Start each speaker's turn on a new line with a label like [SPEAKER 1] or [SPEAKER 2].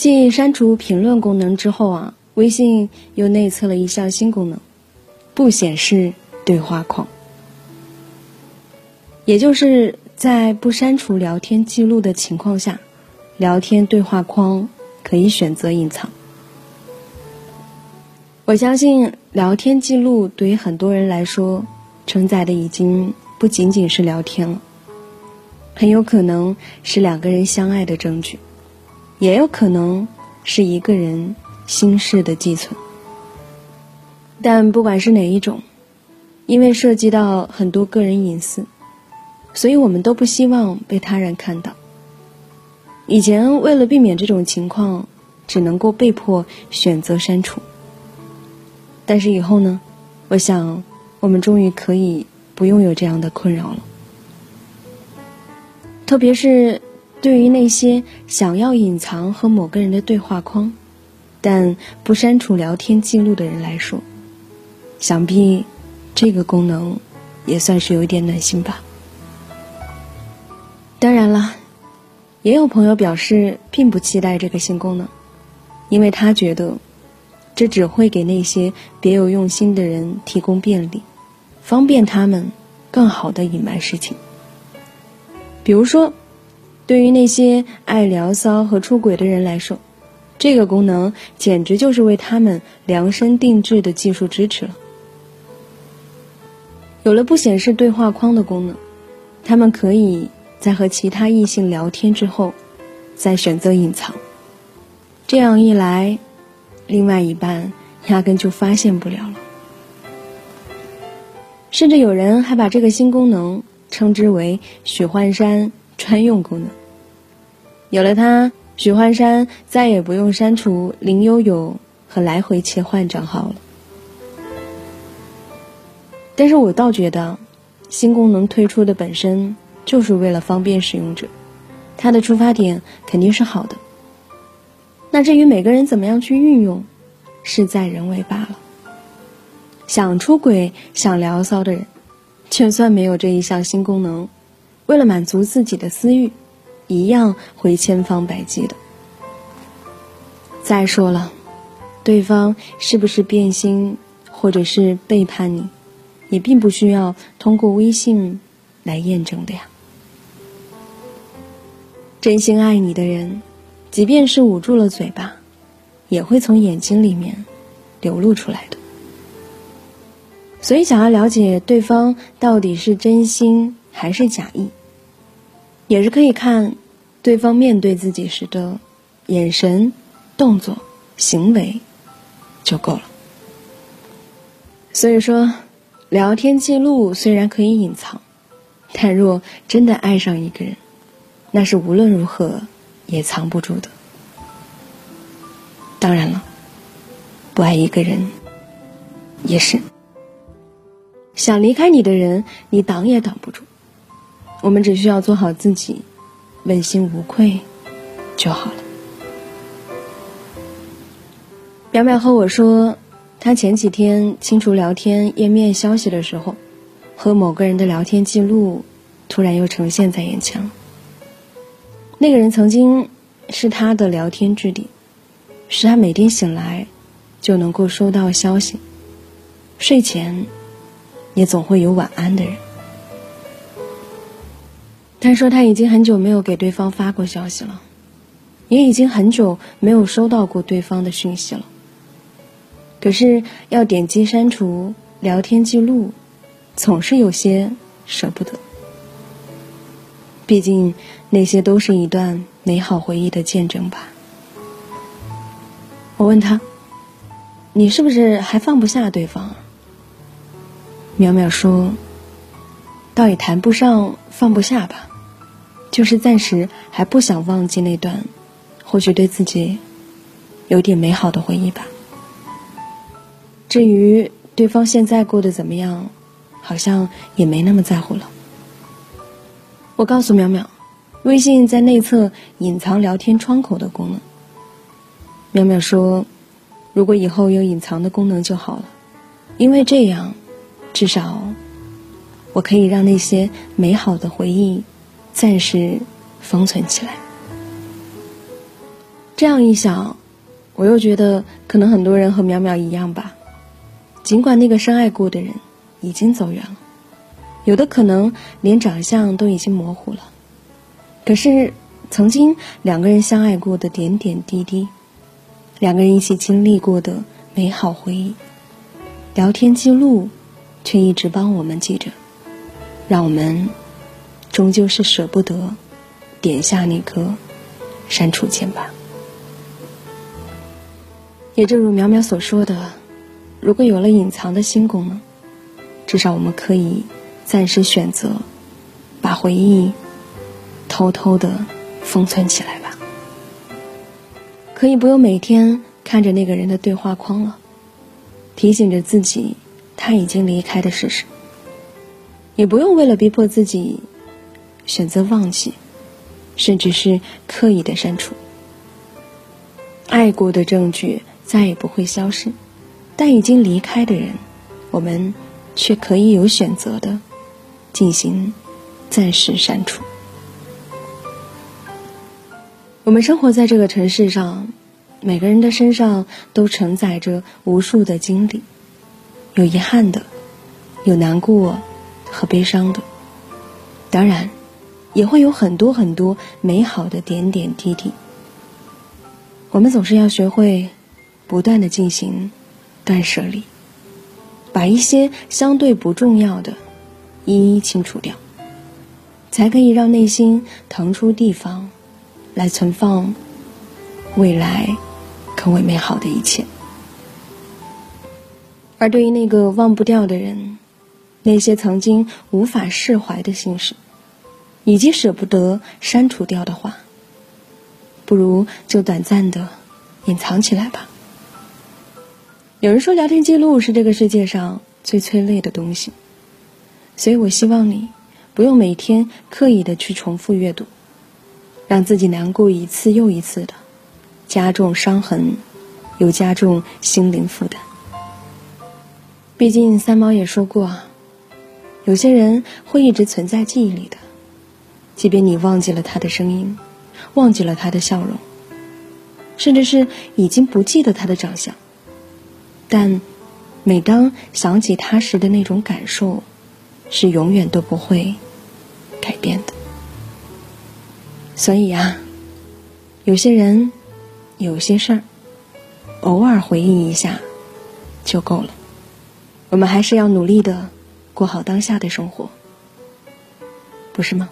[SPEAKER 1] 继删除评论功能之后啊，微信又内测了一项新功能，不显示对话框。也就是在不删除聊天记录的情况下，聊天对话框可以选择隐藏。我相信聊天记录对于很多人来说，承载的已经不仅仅是聊天了，很有可能是两个人相爱的证据。也有可能是一个人心事的寄存，但不管是哪一种，因为涉及到很多个人隐私，所以我们都不希望被他人看到。以前为了避免这种情况，只能够被迫选择删除。但是以后呢？我想，我们终于可以不用有这样的困扰了，特别是。对于那些想要隐藏和某个人的对话框，但不删除聊天记录的人来说，想必这个功能也算是有一点暖心吧。当然了，也有朋友表示并不期待这个新功能，因为他觉得这只会给那些别有用心的人提供便利，方便他们更好的隐瞒事情，比如说。对于那些爱聊骚和出轨的人来说，这个功能简直就是为他们量身定制的技术支持了。有了不显示对话框的功能，他们可以在和其他异性聊天之后，再选择隐藏。这样一来，另外一半压根就发现不了了。甚至有人还把这个新功能称之为“许幻山专用功能”。有了它，许幻山再也不用删除林悠悠和来回切换账号了。但是我倒觉得，新功能推出的本身就是为了方便使用者，它的出发点肯定是好的。那至于每个人怎么样去运用，事在人为罢了。想出轨、想聊骚的人，就算没有这一项新功能，为了满足自己的私欲。一样会千方百计的。再说了，对方是不是变心或者是背叛你，也并不需要通过微信来验证的呀。真心爱你的人，即便是捂住了嘴巴，也会从眼睛里面流露出来的。所以，想要了解对方到底是真心还是假意。也是可以看对方面对自己时的眼神、动作、行为就够了。所以说，聊天记录虽然可以隐藏，但若真的爱上一个人，那是无论如何也藏不住的。当然了，不爱一个人也是。想离开你的人，你挡也挡不住。我们只需要做好自己，问心无愧就好了。淼淼和我说，他前几天清除聊天页面消息的时候，和某个人的聊天记录突然又呈现在眼前了。那个人曾经是他的聊天置顶，是他每天醒来就能够收到消息，睡前也总会有晚安的人。他说他已经很久没有给对方发过消息了，也已经很久没有收到过对方的讯息了。可是要点击删除聊天记录，总是有些舍不得。毕竟那些都是一段美好回忆的见证吧。我问他：“你是不是还放不下对方？”淼淼说：“倒也谈不上放不下吧。”就是暂时还不想忘记那段，或许对自己有点美好的回忆吧。至于对方现在过得怎么样，好像也没那么在乎了。我告诉淼淼，微信在内测隐藏聊天窗口的功能。淼淼说，如果以后有隐藏的功能就好了，因为这样，至少我可以让那些美好的回忆。暂时封存起来。这样一想，我又觉得可能很多人和淼淼一样吧。尽管那个深爱过的人已经走远了，有的可能连长相都已经模糊了，可是曾经两个人相爱过的点点滴滴，两个人一起经历过的美好回忆，聊天记录，却一直帮我们记着，让我们终究是舍不得点下那颗删除键吧。也正如淼淼所说的，如果有了隐藏的新功能，至少我们可以暂时选择把回忆偷偷的封存起来吧。可以不用每天看着那个人的对话框了，提醒着自己他已经离开的事实。也不用为了逼迫自己选择忘记，甚至是刻意的删除爱过的证据。再也不会消失，但已经离开的人，我们却可以有选择的进行暂时删除。我们生活在这个城市上，每个人的身上都承载着无数的经历，有遗憾的，有难过和悲伤的，当然，也会有很多很多美好的点点滴滴。我们总是要学会。不断的进行断舍离，把一些相对不重要的一一清除掉，才可以让内心腾出地方来存放未来更为美好的一切。而对于那个忘不掉的人，那些曾经无法释怀的心事，以及舍不得删除掉的话，不如就短暂的隐藏起来吧。有人说，聊天记录是这个世界上最催泪的东西，所以我希望你不用每天刻意的去重复阅读，让自己难过一次又一次的，加重伤痕，又加重心灵负担。毕竟三毛也说过，有些人会一直存在记忆里的，即便你忘记了他的声音，忘记了他的笑容，甚至是已经不记得他的长相。但，每当想起他时的那种感受，是永远都不会改变的。所以啊，有些人，有些事儿，偶尔回忆一下就够了。我们还是要努力的过好当下的生活，不是吗？